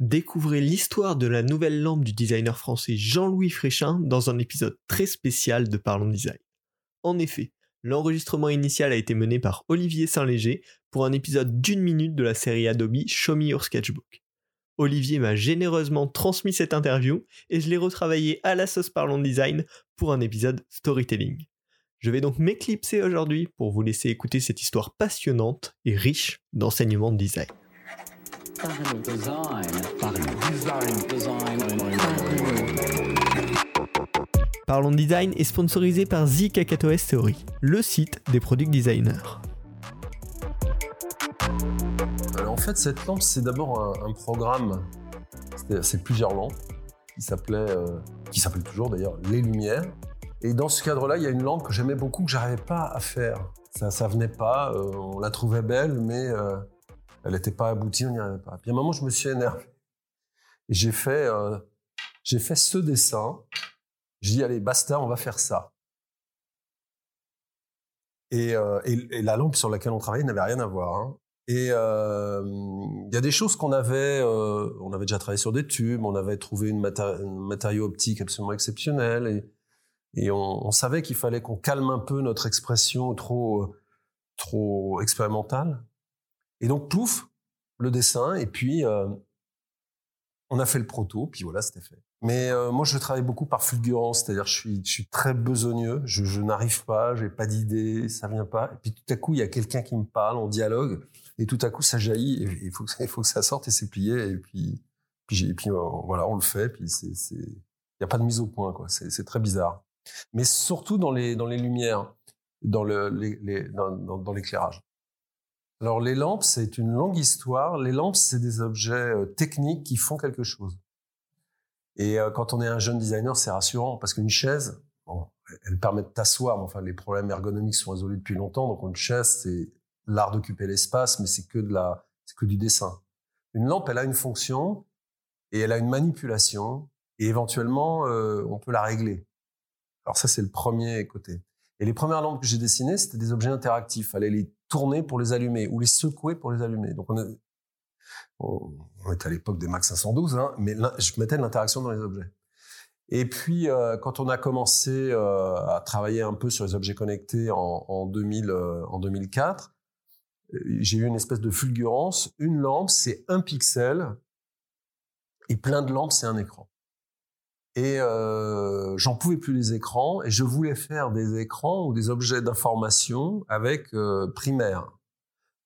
Découvrez l'histoire de la nouvelle lampe du designer français Jean-Louis Fréchin dans un épisode très spécial de Parlons Design. En effet, l'enregistrement initial a été mené par Olivier Saint-Léger pour un épisode d'une minute de la série Adobe Show Me Your Sketchbook. Olivier m'a généreusement transmis cette interview et je l'ai retravaillée à la sauce Parlons Design pour un épisode storytelling. Je vais donc m'éclipser aujourd'hui pour vous laisser écouter cette histoire passionnante et riche d'enseignements de design. Parlons Design est sponsorisé par The Kakatoes Theory, le site des product designers. Alors en fait, cette lampe, c'est d'abord un, programme, c'est plusieurs lampes, qui s'appelait, euh, qui s'appelle toujours d'ailleurs Les Lumières. Et dans ce cadre-là, il y a une lampe que j'aimais beaucoup, que j'arrivais pas à faire. Ça, ça venait pas, euh, on la trouvait belle, mais euh, elle n'était pas aboutie, on n'y arrivait pas. Puis à un moment, je me suis énervé. J'ai fait, euh, j'ai fait ce dessin. Je dis, allez, basta, on va faire ça. Et, euh, la lampe sur laquelle on travaillait n'avait rien à voir. Hein. Et euh, il y a des choses qu'on avait, on avait déjà travaillé sur des tubes, on avait trouvé une un matériau optique absolument exceptionnel, et, et on, on savait qu'il fallait qu'on calme un peu notre expression trop, trop expérimentale. Et donc, pouf, le dessin, et puis euh, on a fait le proto, puis voilà, c'était fait. Mais euh, moi, je travaille beaucoup par fulgurance, c'est-à-dire je suis, très besogneux, je, n'arrive pas, j'ai pas d'idée, ça vient pas. Et puis tout à coup, il y a quelqu'un qui me parle, on dialogue, et tout à coup, ça jaillit, et il faut que, faut que ça sorte, et c'est plié, et puis, et puis euh, voilà, on le fait, puis c'est, il y a pas de mise au point, quoi. C'est, très bizarre. Mais surtout dans les, dans les lumières, dans le, dans l'éclairage. Alors les lampes, c'est une longue histoire. Les lampes, c'est des objets euh, techniques qui font quelque chose. Et euh, quand on est un jeune designer, c'est rassurant parce qu'une chaise, bon, elle permet de t'asseoir, enfin les problèmes ergonomiques sont résolus depuis longtemps. Donc une chaise, c'est l'art d'occuper l'espace, mais c'est que de la, c'est que du dessin. Une lampe, elle a une fonction et elle a une manipulation et éventuellement euh, on peut la régler. Alors ça, c'est le premier côté. Et les premières lampes que j'ai dessinées, c'était des objets interactifs. Fallait les tourner pour les allumer ou les secouer pour les allumer. Donc on, on était à l'époque des Mac 512, hein, mais je mettais l'interaction dans les objets. Et puis euh, quand on a commencé euh, à travailler un peu sur les objets connectés en, en 2000, euh, en 2004, j'ai eu une espèce de fulgurance. Une lampe, c'est un pixel, et plein de lampes, c'est un écran. Et euh, j'en pouvais plus les écrans et je voulais faire des écrans ou des objets d'information avec euh, primaire.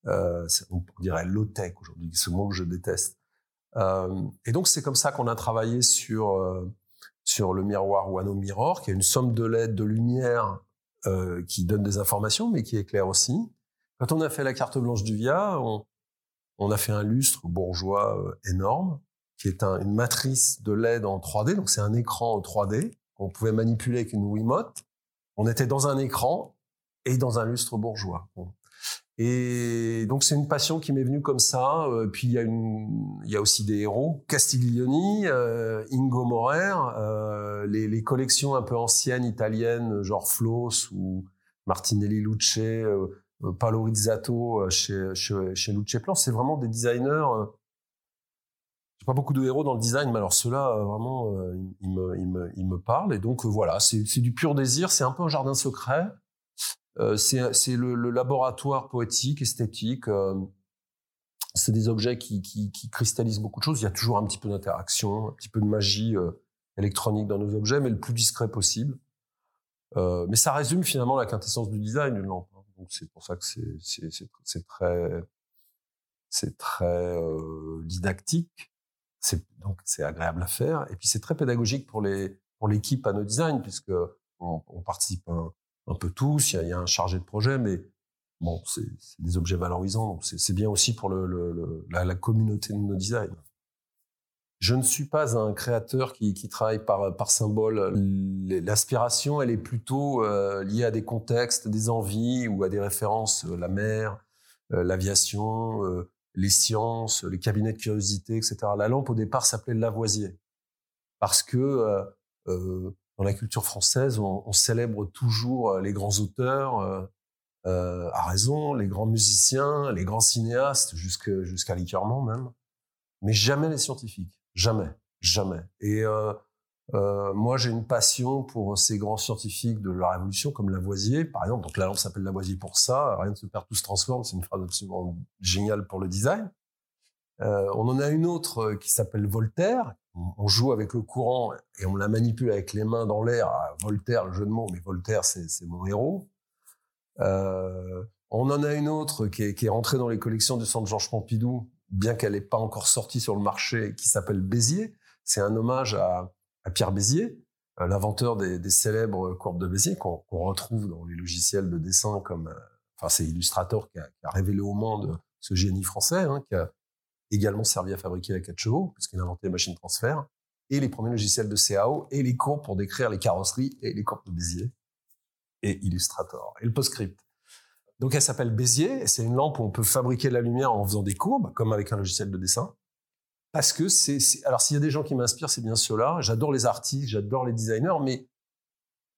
Euh, on dirait low-tech aujourd'hui, ce mot que je déteste. Et donc c'est comme ça qu'on a travaillé sur sur le miroir Wano Mirror, qui est une somme de LED de lumière qui donne des informations, mais qui éclaire aussi. Quand on a fait la carte blanche du VIA, on a fait un lustre bourgeois énorme qui est une matrice de LED en 3D, donc c'est un écran en 3D qu'on pouvait manipuler avec une Wiimote. On était dans un écran et dans un lustre bourgeois. Et donc c'est une passion qui m'est venue comme ça. Euh, puis il y a aussi des héros, Castiglioni, euh, Ingo Morer, euh, les, collections un peu anciennes italiennes, genre Floss ou Martinelli Luce, Paolo Rizzato chez, chez, chez Luce Plan. C'est vraiment des designers pas beaucoup de héros dans le design, mais alors ceux-là, euh, vraiment, euh, ils, me, ils, parlent. Et donc, euh, voilà, c'est du pur désir. C'est un peu un jardin secret. c'est le, laboratoire poétique, esthétique. c'est des objets qui, cristallisent beaucoup de choses. Il y a toujours un petit peu d'interaction, un petit peu de magie électronique dans nos objets, mais le plus discret possible. mais ça résume finalement la quintessence du design, une lampe. Hein. Donc c'est pour ça que c'est très didactique c'est donc c'est agréable à faire et puis c'est très pédagogique pour les pour l'équipe à nos design puisque on, participe un, peu tous. Il y, a, un chargé de projet, mais bon, c'est des objets valorisants, donc c'est bien aussi pour le, le, le la, communauté de nos design. Je ne suis pas un créateur qui, qui travaille par, par symbole. L'aspiration, elle est plutôt euh, liée à des contextes, des envies ou à des références, euh, la mer, euh, l'aviation, les sciences, les cabinets de curiosité, etc. La lampe au départ s'appelait Lavoisier parce que euh, euh, dans la culture française, on, célèbre toujours euh, les grands auteurs, euh, euh, à raison, les grands musiciens, les grands cinéastes, jusqu'à jusqu'à même. mais jamais les scientifiques. Jamais, jamais. Et euh, euh, moi, j'ai une passion pour ces grands scientifiques de la Révolution, comme Lavoisier, par exemple. Donc la lampe s'appelle Lavoisier pour ça. Rien ne se perd, tout se transforme. C'est une phrase absolument géniale pour le design. Euh, on en a une autre euh, qui s'appelle Voltaire. On joue avec le courant et on la manipule avec les mains dans l'air. Ah, Voltaire, le jeu de mots, mais Voltaire, c'est mon héros. On en a une autre qui est, qui rentrée dans les collections du Centre Georges Pompidou, bien qu'elle n'ait pas encore sorti sur le marché, qui s'appelle Béziers. C'est un hommage à, à Pierre Béziers, euh, l'inventeur des, célèbres courbes de Béziers qu'on retrouve dans les logiciels de dessin comme, euh, enfin c'est Illustrator qui a, révélé au monde ce génie français, hein, qui a également servi à fabriquer la 4 chevaux, puisqu'il a inventé les machines transfert, et les premiers logiciels de CAO, et les courbes pour décrire les carrosseries et les courbes de Béziers, et Illustrator, et le PostScript. Donc elle s'appelle Bézier, c'est une lampe où on peut fabriquer de la lumière en faisant des courbes, comme avec un logiciel de dessin. Parce que c'est, alors s'il y a des gens qui m'inspirent, c'est bien ceux-là. J'adore les artistes, j'adore les designers, mais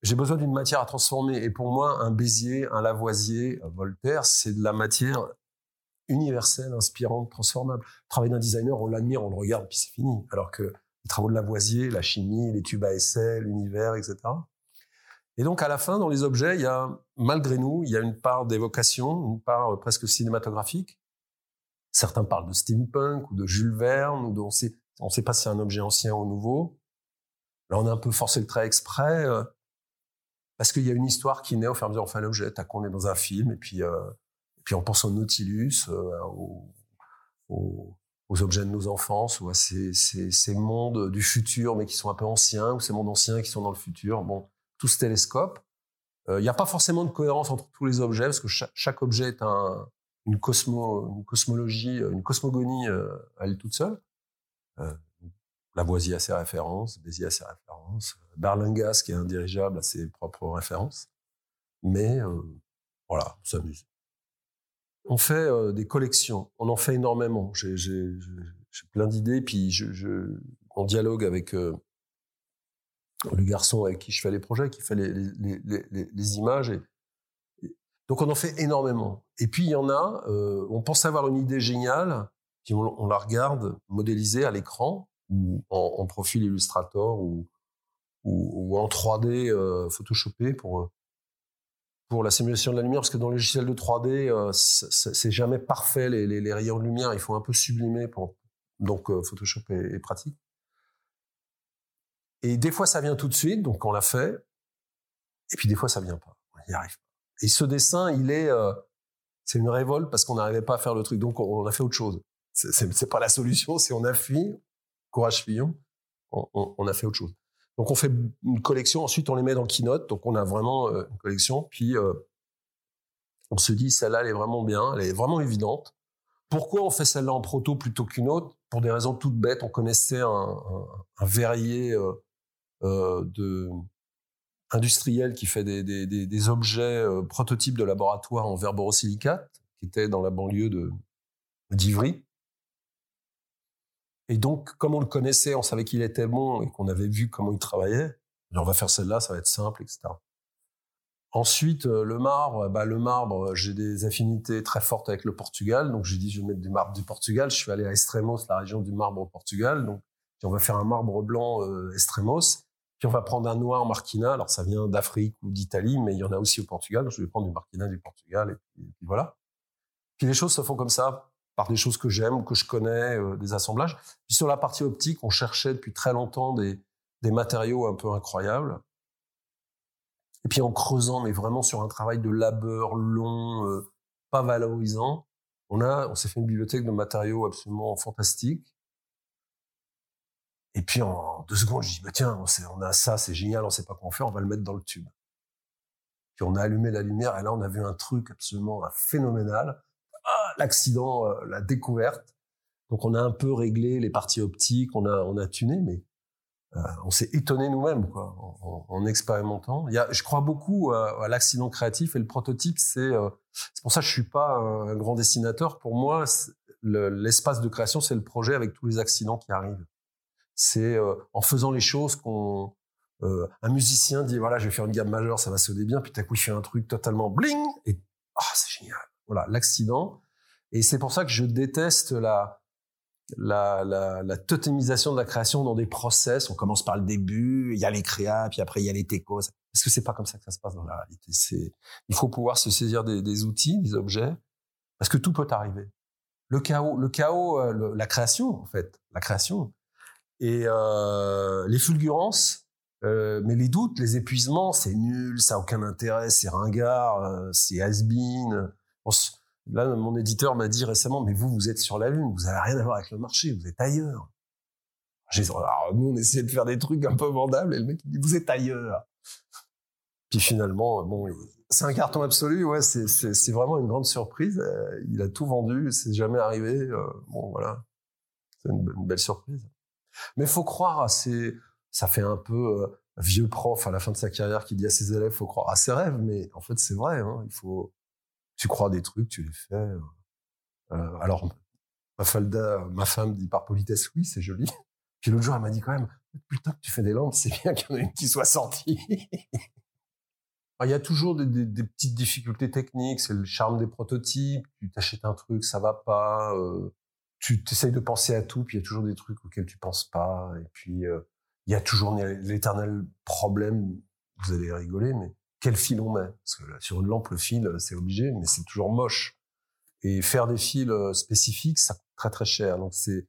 j'ai besoin d'une matière à transformer. Et pour moi, un Bézier, un Lavoisier, un Voltaire, c'est de la matière universelle, inspirante, transformable. Le travail d'un designer, on l'admire, on le regarde, puis c'est fini. Alors que les travaux de Lavoisier, la chimie, les tubes à essai, l'univers, etc. Et donc à la fin, dans les objets, il y a, malgré nous, il y a une part d'évocation, une part presque cinématographique. Certains parlent de steampunk ou de Jules Verne, on on sait pas si c'est un objet ancien ou nouveau. Là, on a un peu forcé le trait exprès, euh, parce qu'il y a une histoire qui naît au fur et à mesure on fait l'objet. T'as qu'on est dans un film, et puis, euh, on pense au Nautilus, euh, aux, objets de nos enfances, ou à ces, mondes du futur, mais qui sont un peu anciens, ou ces mondes anciens qui sont dans le futur. Bon, tout ce télescope. Il n'y a pas forcément de cohérence entre tous les objets, parce que chaque objet est un, une, cosmo, une cosmologie, une cosmogonie euh, à elle toute seule. Euh, Lavoisier a ses références, Béziers a ses références, Berlingas, qui est un dirigeable, a ses propres références. Mais euh, voilà, on s'amuse. On fait des collections, on en fait énormément. J'ai plein d'idées, puis on dialogue avec le garçon avec qui je fais les projets, qui fait les, images. Donc on en fait énormément. Et puis il y en a, euh, on pense avoir une idée géniale, puis on, la regarde modélisée à l'écran ou en, profil Illustrator ou, ou, en 3D euh, photoshopé pour pour la simulation de la lumière, parce que dans le logiciel de 3D, euh, c'est jamais parfait les, rayons de lumière, il faut un peu sublimer donc euh, Photoshop est, est, pratique. Et des fois ça vient tout de suite, donc on l'a fait, et puis des fois ça vient pas, on n'y arrive pas. Et ce dessin, il est, euh, c'est une révolte parce qu'on n'arrivait pas à faire le truc. Donc, on, a fait autre chose. C'est pas la solution, c'est on a fui, courage fillon, on, a fait autre chose. Donc, on fait une collection. Ensuite, on les met dans Keynote. Donc, on a vraiment euh, une collection. Puis, euh, on se dit, celle-là, elle est vraiment bien, elle est vraiment évidente. Pourquoi on fait celle-là en proto plutôt qu'une autre? Pour des raisons toutes bêtes. On connaissait un, verrier de industriel qui fait des, objets euh, prototypes de laboratoire en verre borosilicate, qui était dans la banlieue de d'Ivry. Et donc, comme on le connaissait, on savait qu'il était bon et qu'on avait vu comment il travaillait, on va faire celle-là, ça va être simple, etc. Ensuite, euh, le marbre, bah, le marbre, j'ai des affinités très fortes avec le Portugal, donc j'ai dit je vais mettre du marbre du Portugal. Je suis allé à Extremos, la région du marbre au Portugal, donc on va faire un marbre blanc euh, Extremos. On va prendre un noir marquina. Alors ça vient d'Afrique ou d'Italie, mais il y en a aussi au Portugal. Je vais prendre du marquina du Portugal et puis, voilà. Puis les choses se font comme ça par des choses que j'aime, que je connais, euh, des assemblages. Puis sur la partie optique, on cherchait depuis très longtemps des, des matériaux un peu incroyables. Et puis en creusant, mais vraiment sur un travail de labeur long, euh, pas valorisant, on a, on s'est fait une bibliothèque de matériaux absolument fantastiques. Et puis en deux secondes, je dis bah tiens, on, a ça, c'est génial, on sait pas en faire, on va le mettre dans le tube. Puis on a allumé la lumière et là on a vu un truc absolument phénoménal. Ah, l'accident, euh, la découverte. Donc on a un peu réglé les parties optiques, on a on a tuné, mais euh, on s'est étonné nous-mêmes quoi, en, en, expérimentant. Il y a, je crois beaucoup à, l'accident créatif et le prototype, c'est euh, c'est pour ça que je suis pas un grand dessinateur. Pour moi, l'espace de création, c'est le projet avec tous les accidents qui arrivent. C'est euh, en faisant les choses qu'on euh, un musicien dit voilà je vais faire une gamme majeure ça va sonner bien puis tout à coup il fait un truc totalement bling et ah c'est génial voilà l'accident et c'est pour ça que je déteste la la, la, totémisation de la création dans des process. On commence par le début, il y a les créas, puis après il y a les techos. Parce que c'est pas comme ça que ça se passe dans la réalité. C'est, il faut pouvoir se saisir des, des, outils, des objets, parce que tout peut arriver. Le chaos, le chaos, euh, la création en fait, la création et euh, les fulgurances, euh, mais les doutes, les épuisements, c'est nul, ça a aucun intérêt, c'est ringard, euh, c'est has-been. Là, mon éditeur m'a dit récemment, mais vous, vous êtes sur la Lune, vous avez rien à voir avec le marché, vous êtes ailleurs. Alors, nous, on essayait de faire des trucs un peu vendables, et le mec, il dit, vous êtes ailleurs. Puis finalement, bon, c'est un carton absolu, ouais, c'est vraiment une grande surprise. Il a tout vendu, c'est jamais arrivé. Bon, voilà. C'est une, belle surprise. Mais faut croire à ces, ça fait un peu euh, vieux prof à la fin de sa carrière qui dit à ses élèves, faut croire à ses rêves, mais en fait, c'est vrai, hein, il faut, tu crois des trucs, tu les fais. Euh, euh alors, Mafalda, ma femme dit par politesse, oui, c'est joli. Puis l'autre jour, elle m'a dit quand même, putain que tu fais des lampes, c'est bien qu'il y en ait une qui soit sortie. Il y a toujours des, des, des, petites difficultés techniques, c'est le charme des prototypes. Tu t'achètes un truc, ça va pas. Euh, tu essayes de penser à tout, puis il y a toujours des trucs auxquels tu penses pas. Et puis euh, il y a toujours l'éternel problème. Vous allez rigoler, mais quel fil on met? Parce que sur une lampe, le fil, c'est obligé, mais c'est toujours moche. Et faire des fils euh, spécifiques, ça coûte très très cher. Donc c'est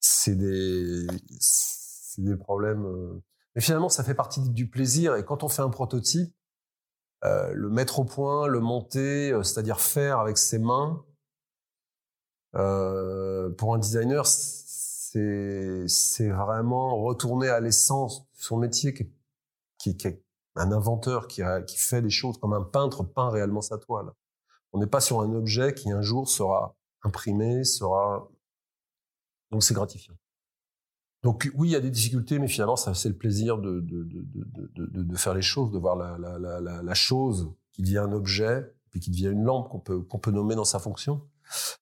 c'est des c'est des problèmes. Euh. Mais finalement, ça fait partie du plaisir. Et quand on fait un prototype, euh, le mettre au point, le monter, euh, c'est-à-dire faire avec ses mains, euh, pour un designer, c'est vraiment retourner à l'essence de son métier, qui, est un inventeur qui, fait des choses comme un peintre peint réellement sa toile. On n'est pas sur un objet qui un jour sera imprimé, sera donc c'est gratifiant. Donc oui, il y a des difficultés, mais finalement, c'est le plaisir de, faire les choses, de voir la, chose qui devient un objet, puis qui devient une lampe qu'on peut nommer dans sa fonction.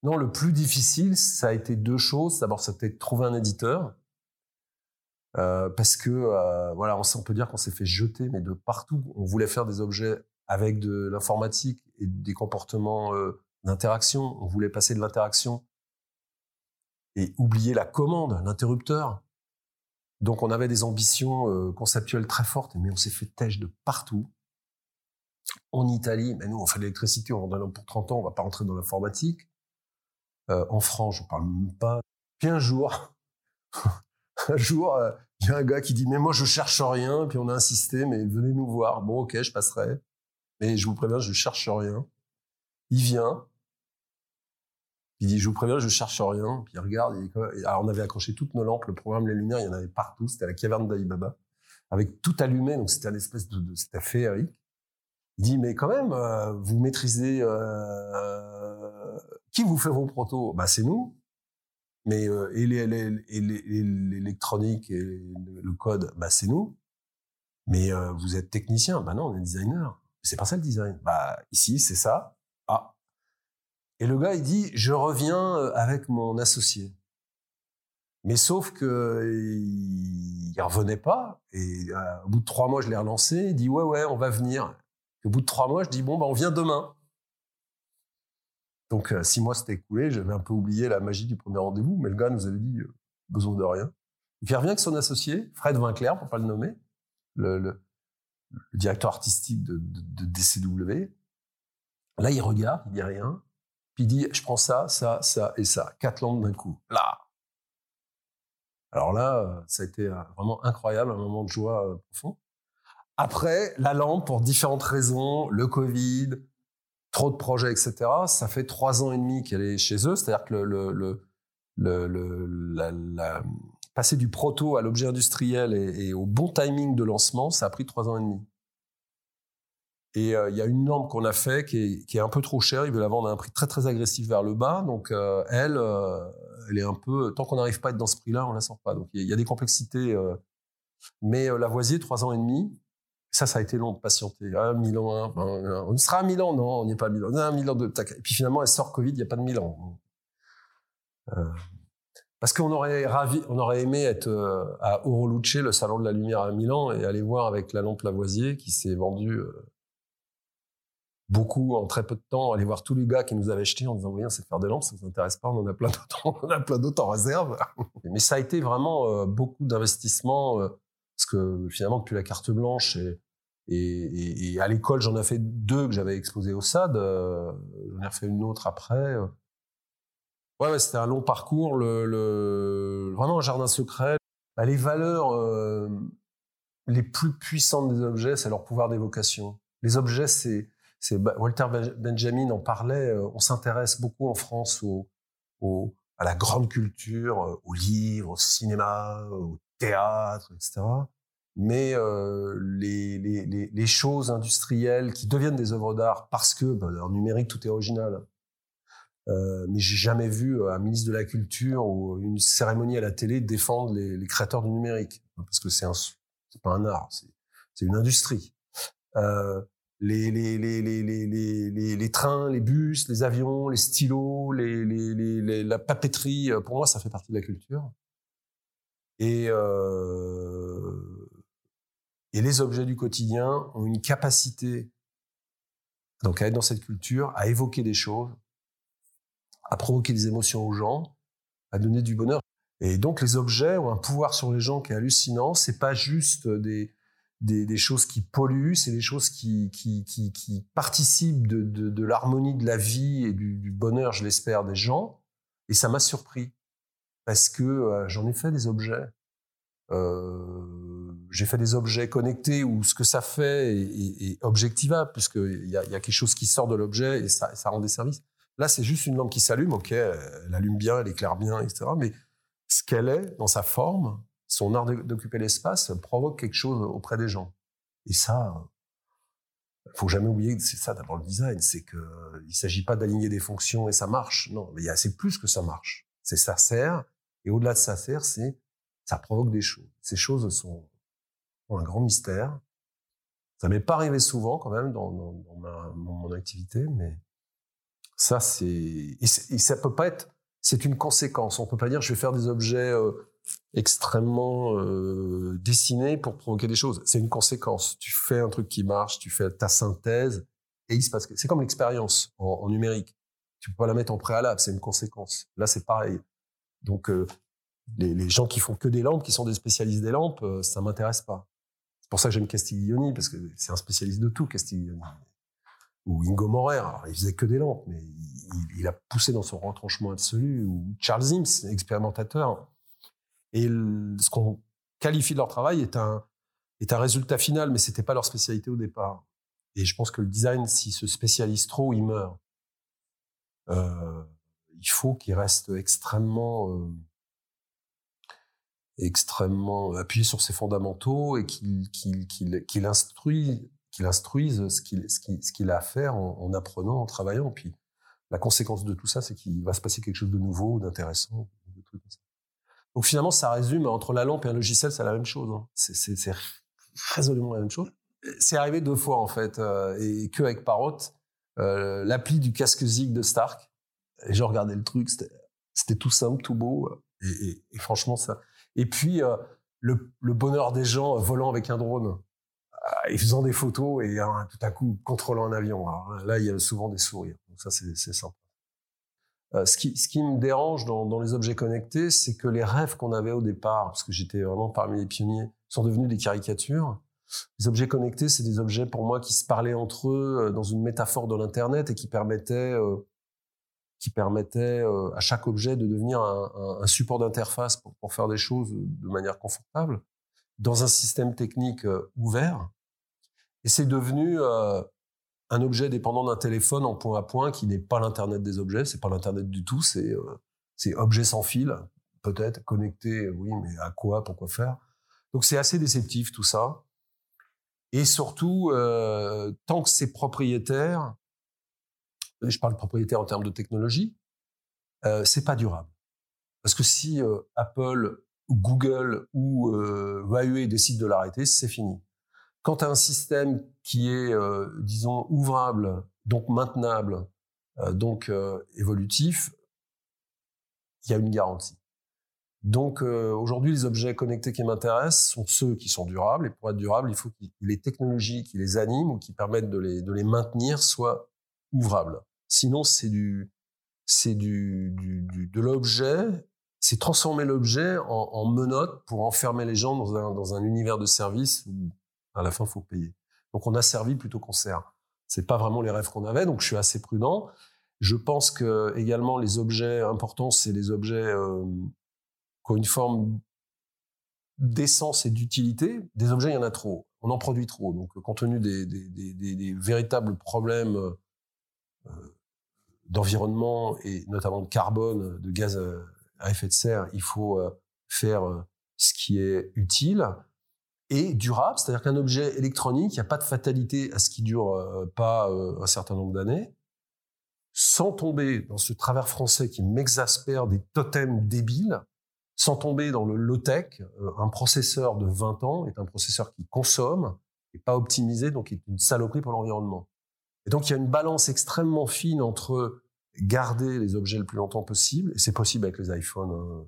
Non, le plus difficile, ça a été deux choses. D'abord, c'était de trouver un éditeur. Euh, parce que euh, voilà, on, peut dire qu'on s'est fait jeter, mais de partout. On voulait faire des objets avec de l'informatique et des comportements euh, d'interaction. On voulait passer de l'interaction et oublier la commande, l'interrupteur. Donc on avait des ambitions conceptuelles très fortes, mais on s'est fait têche de partout. En Italie, mais nous on fait de l'électricité, on en pour 30 ans, on va pas rentrer dans l'informatique. Euh, en France, je parle même pas. Puis un jour, un jour, euh, il y a un gars qui dit mais moi je cherche rien. Puis on a insisté, mais venez nous voir. Bon ok, je passerai. Mais je vous préviens, je cherche rien. Il vient. Il dit je vous préviens, je cherche rien. Puis il regarde. alors on avait accroché toutes nos lampes, le programme, les lumières, il y en avait partout. C'était la caverne d'Alibaba avec tout allumé. Donc c'était un espèce de, de c'était féerique. Il dit mais quand même, euh, vous maîtrisez. Qui vous fait vos protos? Bah c'est nous. Mais euh, et l'électronique et le code, bah c'est nous. Mais euh, vous êtes technicien, bah non, on est designer. C'est pas ça le design. Ici c'est ça. Ah. Et le gars il dit je reviens euh, avec mon associé. Mais sauf que il, revenait pas. Et au bout de trois mois je l'ai relancé. Il dit ouais ouais on va venir. au bout de trois mois je dis bon on vient demain. Donc, euh, six mois s'étaient écoulés, j'avais un peu oublié la magie du premier rendez-vous, mais le gars nous avait dit euh, besoin de rien. Il revient avec son associé, Fred Vinclair, pour pas le nommer, le, directeur artistique de, DCW. Là, il regarde, il dit rien, puis il dit je prends ça, ça, ça et ça, quatre lampes d'un coup. Là. Alors là, ça a été euh, vraiment incroyable, un moment de joie profond. Après, la lampe, pour différentes raisons, le Covid, trop de projets, etc. Ça fait trois ans et demi qu'elle est chez eux. C'est-à-dire que le, le, passer du proto à l'objet industriel et, au bon timing de lancement, ça a pris trois ans et demi. Et euh, il y a une norme qu'on a fait qui est, un peu trop chère. Ils veulent la vendre à un prix très très agressif vers le bas. Donc euh, elle, euh, elle est un peu tant qu'on n'arrive pas à être dans ce prix-là, on la sort pas. Donc il y, a des complexités. mais Lavoisier, trois ans et demi, ça, ça a été long de patienter. Ah, Milan, hein, ben, on sera à Milan, non, on n'est pas à Milan. Non, Milan de Et puis finalement, elle sort Covid, il n'y a pas de Milan. Euh, parce qu'on aurait ravi, on aurait aimé être euh, à Oroluce, le salon de la lumière à Milan, et aller voir avec la lampe Lavoisier qui s'est vendue. Euh, beaucoup en très peu de temps aller voir tous les gars qui nous avaient acheté en disant on sait faire des lampes, ça vous intéresse pas, on en a plein d'autres, on a plein d'autres en réserve. Mais ça a été vraiment euh, beaucoup d'investissement euh, parce que finalement depuis la carte blanche et, et, à l'école j'en ai fait deux que j'avais exposé au SAD, euh, j'en ai refait une autre après. Ouais, ouais c'était un long parcours, vraiment un jardin secret. Bah, les valeurs les plus puissantes des objets, c'est leur pouvoir d'évocation. Les objets, c'est Walter Benjamin en parlait. Euh, on s'intéresse beaucoup en France à la grande culture, euh, aux livres, au cinéma, au théâtre, etc. Mais euh, les, les, les, choses industrielles qui deviennent des œuvres d'art parce que ben, en numérique tout est original. Euh, mais j'ai jamais vu un ministre de la culture ou une cérémonie à la télé défendre les, les créateurs du numérique parce que c'est un c'est pas un art, c'est une industrie. Euh, les, les, les, les, trains, les bus, les avions, les stylos, la papeterie, euh, pour moi, ça fait partie de la culture. Et, euh, et les objets du quotidien ont une capacité donc à être dans cette culture, à évoquer des choses, à provoquer des émotions aux gens, à donner du bonheur. Et donc les objets ont un pouvoir sur les gens qui est hallucinant. C'est pas juste des, des, choses qui polluent, c'est des choses qui, qui, qui, participent de, de, l'harmonie de la vie et du, du bonheur, je l'espère, des gens. Et ça m'a surpris parce que euh, j'en ai fait des objets. Euh, j'ai fait des objets connectés où ce que ça fait est, objectivable puisqu'il y a, y a quelque chose qui sort de l'objet et ça, rend des services. Là, c'est juste une lampe qui s'allume, ok, elle allume bien, elle éclaire bien, etc. Mais ce qu'elle est dans sa forme, son art d'occuper l'espace provoque quelque chose auprès des gens. Et ça, faut jamais oublier que c'est ça d'abord le design, c'est que il s'agit pas d'aligner des fonctions et ça marche. Non, mais il c'est plus que ça marche. C'est ça sert et au-delà de ça sert, c'est ça provoque des choses. Ces choses sont ont un grand mystère. Ça m'est pas arrivé souvent quand même dans, mon, activité, mais ça c'est ça peut pas être c'est une conséquence. On peut pas dire je vais faire des objets euh, extrêmement euh, dessinés pour provoquer des choses. C'est une conséquence. Tu fais un truc qui marche, tu fais ta synthèse et il se passe. C'est comme l'expérience en, numérique. Tu peux pas la mettre en préalable, c'est une conséquence. Là, c'est pareil. Donc euh, les, les, gens qui font que des lampes, qui sont des spécialistes des lampes, ça m'intéresse pas. C'est pour ça que j'aime Castiglioni parce que c'est un spécialiste de tout, Castiglioni ou Ingo Morer, alors il faisait que des lampes, mais il, a poussé dans son retranchement absolu, ou Charles Sims, expérimentateur. Et ce qu'on qualifie de leur travail est un, est un résultat final, mais c'était pas leur spécialité au départ. Et je pense que le design, s'il se spécialise trop, il meurt. Euh, il faut qu'il reste extrêmement, euh, extrêmement appuyé sur ses fondamentaux et qu'il qu'il qu'il qu'il instruit qu'il instruise ce qu'il ce qu'il a à faire en, en, apprenant, en travaillant. Puis la conséquence de tout ça, c'est qu'il va se passer quelque chose de nouveau, d'intéressant. Donc finalement, ça résume entre la lampe et un logiciel, c'est la même chose. Hein. C'est résolument la même chose. C'est arrivé deux fois en fait, euh, et que avec Parrot, euh, l'appli du casque Zig de Stark. Et je regardais le truc, c'était tout simple, tout beau, et, franchement ça. Et puis euh, le, bonheur des gens volant avec un drone euh, et faisant des photos et hein, tout à coup contrôlant un avion. Là, il y a souvent des sourires. Donc ça, c'est sympa. Euh, ce, qui, me dérange dans, les objets connectés, c'est que les rêves qu'on avait au départ, parce que j'étais vraiment parmi les pionniers, sont devenus des caricatures. Les objets connectés, c'est des objets pour moi qui se parlaient entre eux euh, dans une métaphore de l'internet et qui permettaient, euh, qui permettaient euh, à chaque objet de devenir un, support d'interface pour, faire des choses de manière confortable dans un système technique ouvert. Et c'est devenu un objet dépendant d'un téléphone en point à point qui n'est pas l'internet des objets, c'est pas l'internet du tout, c'est euh, c'est objet sans fil, peut-être connecté, oui, mais à quoi, pourquoi faire Donc c'est assez déceptif tout ça. Et surtout, euh, tant que c'est propriétaire, je parle propriétaire en termes de technologie, euh, c'est pas durable. Parce que si euh, Apple, Google ou euh, Huawei décident de l'arrêter, c'est fini. Quand tu as un système qui est, euh, disons, ouvrable, donc maintenable, euh, donc euh, évolutif, il y a une garantie. Donc aujourd'hui, les objets connectés qui m'intéressent sont ceux qui sont durables. Et pour être durables, il faut que les technologies qui les animent ou qui permettent de les maintenir soient ouvrables. Sinon, c'est du, c'est du, de l'objet, c'est transformer l'objet en, en, menotte pour enfermer les gens dans un, univers de service où à la fin, faut payer. Donc on a servi plutôt qu'on sert. C'est pas vraiment les rêves qu'on avait, donc je suis assez prudent. Je pense que également les objets importants, c'est les objets euh, qui ont une forme d'essence et d'utilité. Des objets, il y en a trop. On en produit trop. Donc compte tenu des, véritables problèmes d'environnement et notamment de carbone, de gaz à effet de serre, il faut euh, faire euh, ce qui est utile et durable, c'est-à-dire qu'un objet électronique, il n'y a pas de fatalité à ce qui dure euh, pas un certain nombre d'années, sans tomber dans ce travers français qui m'exaspère des totems débiles, sans tomber dans le low-tech, un processeur de 20 ans est un processeur qui consomme, et pas optimisé, donc est une saloperie pour l'environnement. Et donc il y a une balance extrêmement fine entre garder les objets le plus longtemps possible, et c'est possible avec les iPhones, hein.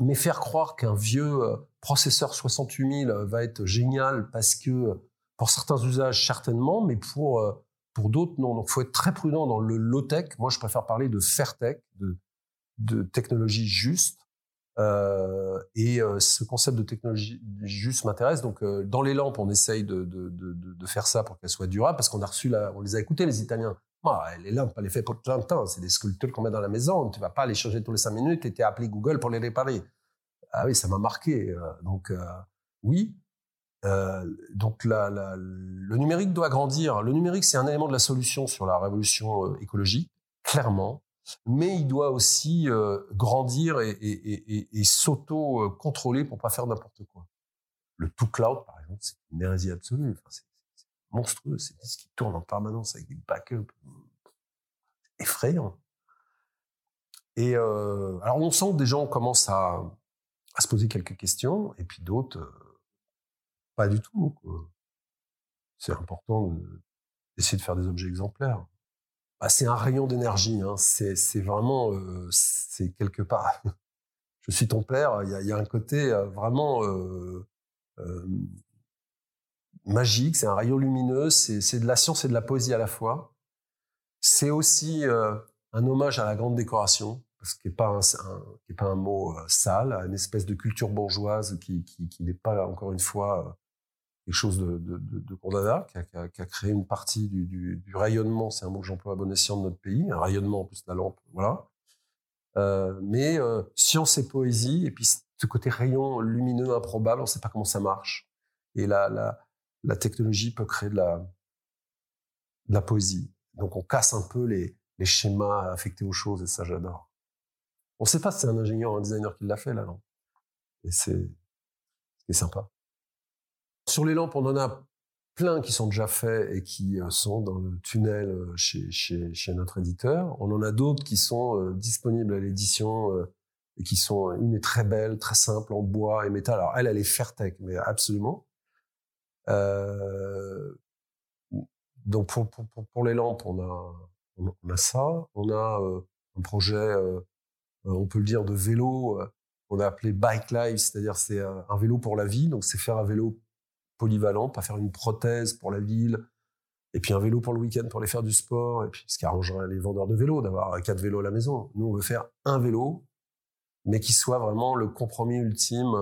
mais faire croire qu'un vieux euh, processeur 68000 euh, va être génial parce que pour certains usages certainement, mais pour euh, pour d'autres non. Donc faut être très prudent dans le low tech. Moi je préfère parler de fair tech, de de technologie juste. Euh, et ce concept de technologie juste m'intéresse. Donc, dans les lampes, on essaye de, de, de, de faire ça pour qu'elles soient durables, parce qu'on a reçu, la, on les a écoutés les Italiens. Ah, les lampes, elle est faite pour 30 ans. C'est des sculptures qu'on met dans la maison. Tu vas pas les changer tous les 5 minutes et tu appelé Google pour les réparer. Ah oui, ça m'a marqué. Euh, donc, euh, oui. Euh, donc, le numérique doit grandir. Le numérique, c'est un élément de la solution sur la révolution écologique, clairement. Mais il doit aussi grandir et, s'auto-contrôler pour pas faire n'importe quoi. Le tout cloud, par exemple, c'est une hérésie absolue. C'est monstrueux, c'est ce qui tourne en permanence avec des backups effrayants. Et euh, alors on sent que des gens commencent à, se poser quelques questions, et puis d'autres, euh, pas du tout. C'est important d'essayer de faire des objets exemplaires. Bah, c'est un rayon d'énergie, hein. c'est vraiment, euh, c'est quelque part. Je suis ton père, il y a, un côté euh, vraiment euh, magique, c'est un rayon lumineux, c'est de la science et de la poésie à la fois. C'est aussi un hommage à la grande décoration, parce qu'il n'est pas un, mot sale, une espèce de culture bourgeoise qui, qui, qui n'est pas, encore une fois, quelque chose de, de, condamnable, qui a, créé une partie du, rayonnement, c'est un mot que j'emploie à bon escient de notre pays, un rayonnement en plus de la lampe, voilà. Euh, mais euh, science et poésie, et puis ce côté rayon lumineux improbable, on ne sait pas comment ça marche. Et la, la, technologie peut créer de la, poésie. Donc on casse un peu les, les schémas affectés aux choses et ça j'adore. On ne sait pas si c'est un ingénieur ou un designer qui l'a fait là, non Et c'est sympa. Sur les lampes, on en a plein qui sont déjà faits et qui euh, sont dans le tunnel euh, chez, notre éditeur. On en a d'autres qui sont euh, disponibles à l'édition et qui sont, une est très belle, très simple, en bois et métal. Alors elle, elle est Fairtech, mais absolument. Donc pour, les lampes, on a, on ça. On a un projet, on peut le dire, de vélo qu'on a appelé Bike Life, c'est-à-dire c'est un vélo pour la vie. Donc c'est faire un vélo polyvalent, pas faire une prothèse pour la ville, et puis un vélo pour le week-end pour aller faire du sport, et puis ce qui arrangerait les vendeurs de vélos d'avoir quatre vélos à la maison. Nous, on veut faire un vélo, mais qui soit vraiment le compromis ultime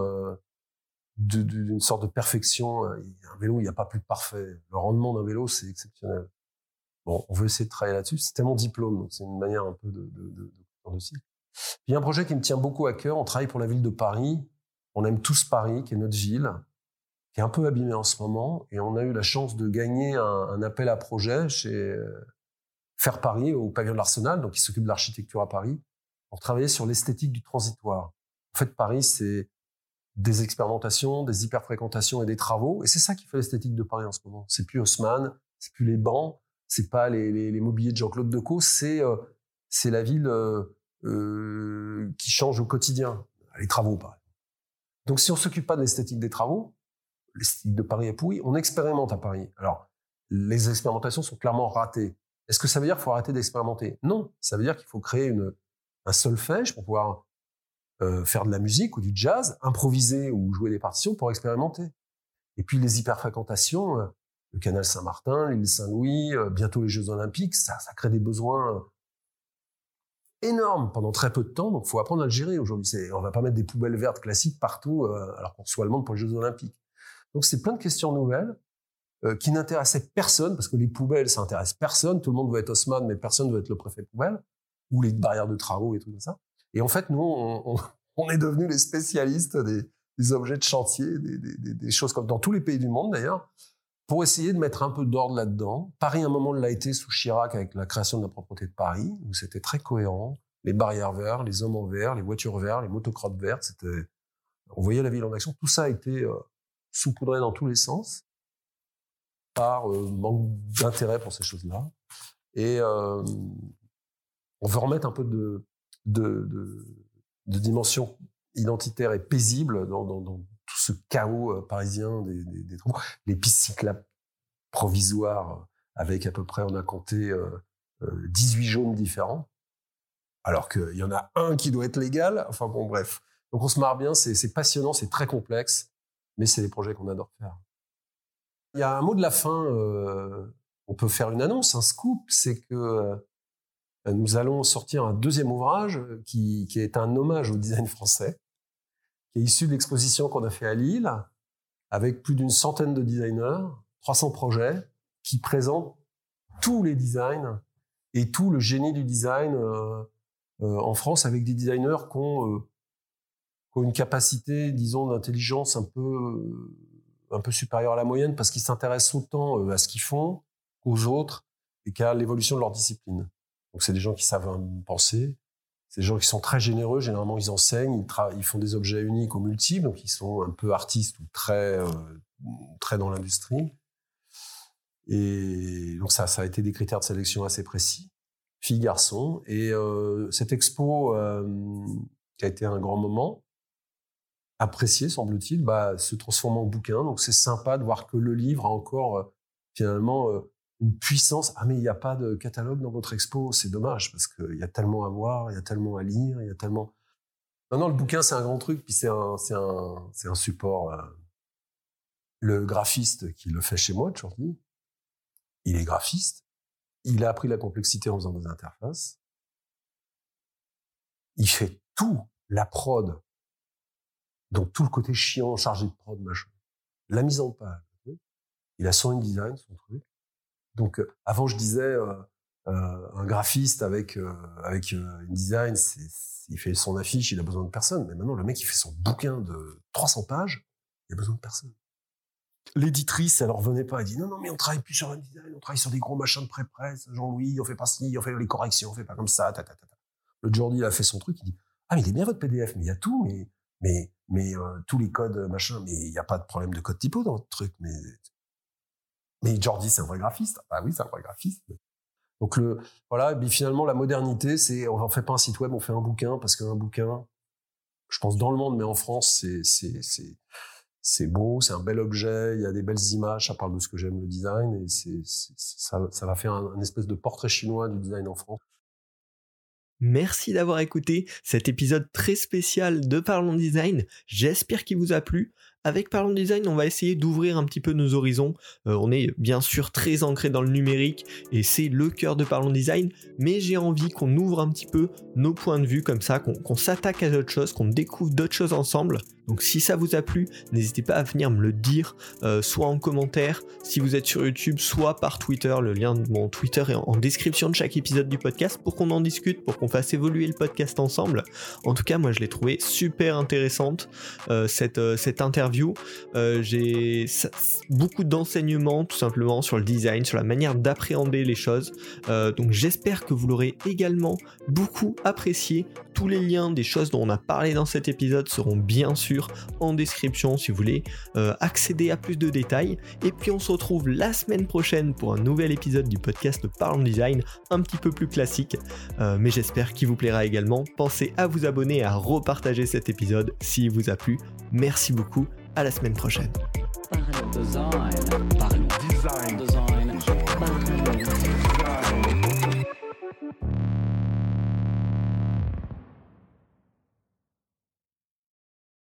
d'une sorte de perfection. Euh, un vélo, il n'y a pas plus parfait. Le rendement d'un vélo, c'est exceptionnel. Bon, on veut essayer de travailler là-dessus. C'est tellement diplôme, donc c'est une manière un peu de, de, de, de. Puis il y a un projet qui me tient beaucoup à cœur. On travaille pour la ville de Paris. On aime tous Paris, qui est notre ville, qui est un peu abîmée en ce moment. Et on a eu la chance de gagner un, appel à projet chez euh, Faire Paris au pavillon de l'Arsenal, donc qui s'occupe de l'architecture à Paris, pour travailler sur l'esthétique du transitoire. En fait, Paris, c'est des expérimentations, des hyperfréquentations et des travaux. Et c'est ça qui fait l'esthétique de Paris en ce moment. C'est plus Haussmann, c'est plus les bancs, c'est pas les, les, mobiliers de Jean-Claude Decaux, c'est euh, la ville euh, qui change au quotidien. Les travaux, pareil. Donc si on s'occupe pas de l'esthétique des travaux, l'esthétique de Paris est pourrie, on expérimente à Paris. Alors, les expérimentations sont clairement ratées. Est-ce que ça veut dire qu'il faut arrêter d'expérimenter? Non, ça veut dire qu'il faut créer un solfège pour pouvoir euh, faire de la musique ou du jazz, improviser ou jouer des partitions pour expérimenter. Et puis les hyperfréquentations, euh, le canal Saint-Martin, l'île Saint-Louis, euh, bientôt les Jeux Olympiques, ça, ça crée des besoins énormes pendant très peu de temps. Donc, faut apprendre à le gérer aujourd'hui. On va pas mettre des poubelles vertes classiques partout, alors qu'on soit allemande pour les Jeux Olympiques. Donc, c'est plein de questions nouvelles qui n'intéressaient personne, parce que les poubelles, ça intéresse personne. Tout le monde veut être Haussmann, mais personne veut être le préfet poubelle, ou les barrières de travaux et tout ça. Et en fait, nous, on, est devenus les spécialistes des, objets de chantier, des, choses comme dans tous les pays du monde d'ailleurs, pour essayer de mettre un peu d'ordre là-dedans. Paris, à un moment, l'a été sous Chirac avec la création de la propreté de Paris, où c'était très cohérent. Les barrières vertes, les hommes en vert, les voitures vertes, les motocrottes vertes, c'était, on voyait la ville en action. Tout ça a été euh, saupoudré dans tous les sens par euh, manque d'intérêt pour ces choses-là. Et euh, on veut remettre un peu de, de, dimension identitaire et paisible dans, dans, tout ce chaos euh, parisien des, des, des. Les pistes cyclables provisoires avec à peu près, on a compté euh, 18 euh, jaunes différents, alors qu'il y en a un qui doit être légal. Enfin bon, bref. Donc on se marre bien, c'est passionnant, c'est très complexe, mais c'est des projets qu'on adore faire. Il y a un mot de la fin, euh, on peut faire une annonce, un scoop, c'est que nous allons sortir un deuxième ouvrage qui, est un hommage au design français, qui est issu de l'exposition qu'on a fait à Lille, avec plus d'une centaine de designers, 300 projets, qui présentent tous les designs et tout le génie du design euh, euh, en France, avec des designers qui ont, euh, une capacité, disons, d'intelligence un peu, un peu supérieure à la moyenne, parce qu'ils s'intéressent autant à ce qu'ils font qu'aux autres et qu'à l'évolution de leur discipline. Donc c'est des gens qui savent penser, c'est des gens qui sont très généreux. Généralement, ils enseignent, ils, ils font des objets uniques ou multiples, donc ils sont un peu artistes ou très euh, très dans l'industrie. Et donc ça, ça a été des critères de sélection assez précis, filles, garçons. Et euh, cette expo euh, qui a été un grand moment, apprécié semble-t-il, bah, se transforme en bouquin. Donc c'est sympa de voir que le livre a encore euh, finalement euh, une puissance. Ah, mais il n'y a pas de catalogue dans votre expo, c'est dommage, parce qu'il y a tellement à voir, il y a tellement à lire, il y a tellement. Non, non, le bouquin, c'est un grand truc, puis c'est un, c'est un, c'est un support. Euh... Le graphiste qui le fait chez moi aujourd'hui, il est graphiste. Il a appris la complexité en faisant des interfaces. Il fait tout, la prod. Donc tout le côté chiant, chargé de prod, machin. La mise en page. Il a son design, son truc. Donc euh, avant, je disais euh, euh, un graphiste avec avec une design, il fait son affiche, il a besoin de personne. Mais maintenant, le mec, il fait son bouquin de 300 pages, il a besoin de personne. L'éditrice, elle en revenait pas. Elle dit non, non, mais on travaille plus sur un design, on travaille sur des gros machins de pré-presse. Jean-Louis, on fait pas ci, on fait les corrections, on fait pas comme ça. Ta, ta, ta, Le Jordi, a fait son truc. Il dit ah, mais il est bien votre PDF, mais il y a tout, mais mais mais tous les codes machin, mais il n'y a pas de problème de code typo dans votre truc. Mais mais Jordi, c'est un vrai graphiste. Ah oui, c'est un vrai graphiste. Donc le voilà, et finalement la modernité, c'est on ne fait pas un site web, on fait un bouquin parce qu'un bouquin, je pense dans le monde, mais en France, c'est beau, c'est un bel objet, il y a des belles images, ça parle de ce que j'aime le design et ça va faire un, un espèce de portrait chinois du design en France. Merci d'avoir écouté cet épisode très spécial de Parlons Design. J'espère qu'il vous a plu. Avec Parlons Design, on va essayer d'ouvrir un petit peu nos horizons. Euh, on est bien sûr très ancré dans le numérique et c'est le cœur de Parlons Design, mais j'ai envie qu'on ouvre un petit peu nos points de vue comme ça, qu'on s'attaque à d'autres choses, qu'on découvre d'autres choses ensemble. Donc si ça vous a plu, n'hésitez pas à venir me le dire, euh, soit en commentaire, si vous êtes sur YouTube, soit par Twitter. Le lien de mon Twitter est en description de chaque épisode du podcast pour qu'on en discute, pour qu'on fasse évoluer le podcast ensemble. En tout cas, moi je l'ai trouvé super intéressante, euh, cette, cette interview euh, j'ai beaucoup d'enseignements tout simplement sur le design, sur la manière d'appréhender les choses. Euh, donc j'espère que vous l'aurez également beaucoup apprécié. Tous les liens des choses dont on a parlé dans cet épisode seront bien sûr en description si vous voulez euh, accéder à plus de détails. Et puis on se retrouve la semaine prochaine pour un nouvel épisode du podcast Parlons Design, un petit peu plus classique, mais j'espère qu'il vous plaira également. Pensez à vous abonner et à repartager cet épisode s'il vous a plu. Merci beaucoup à la semaine prochaine.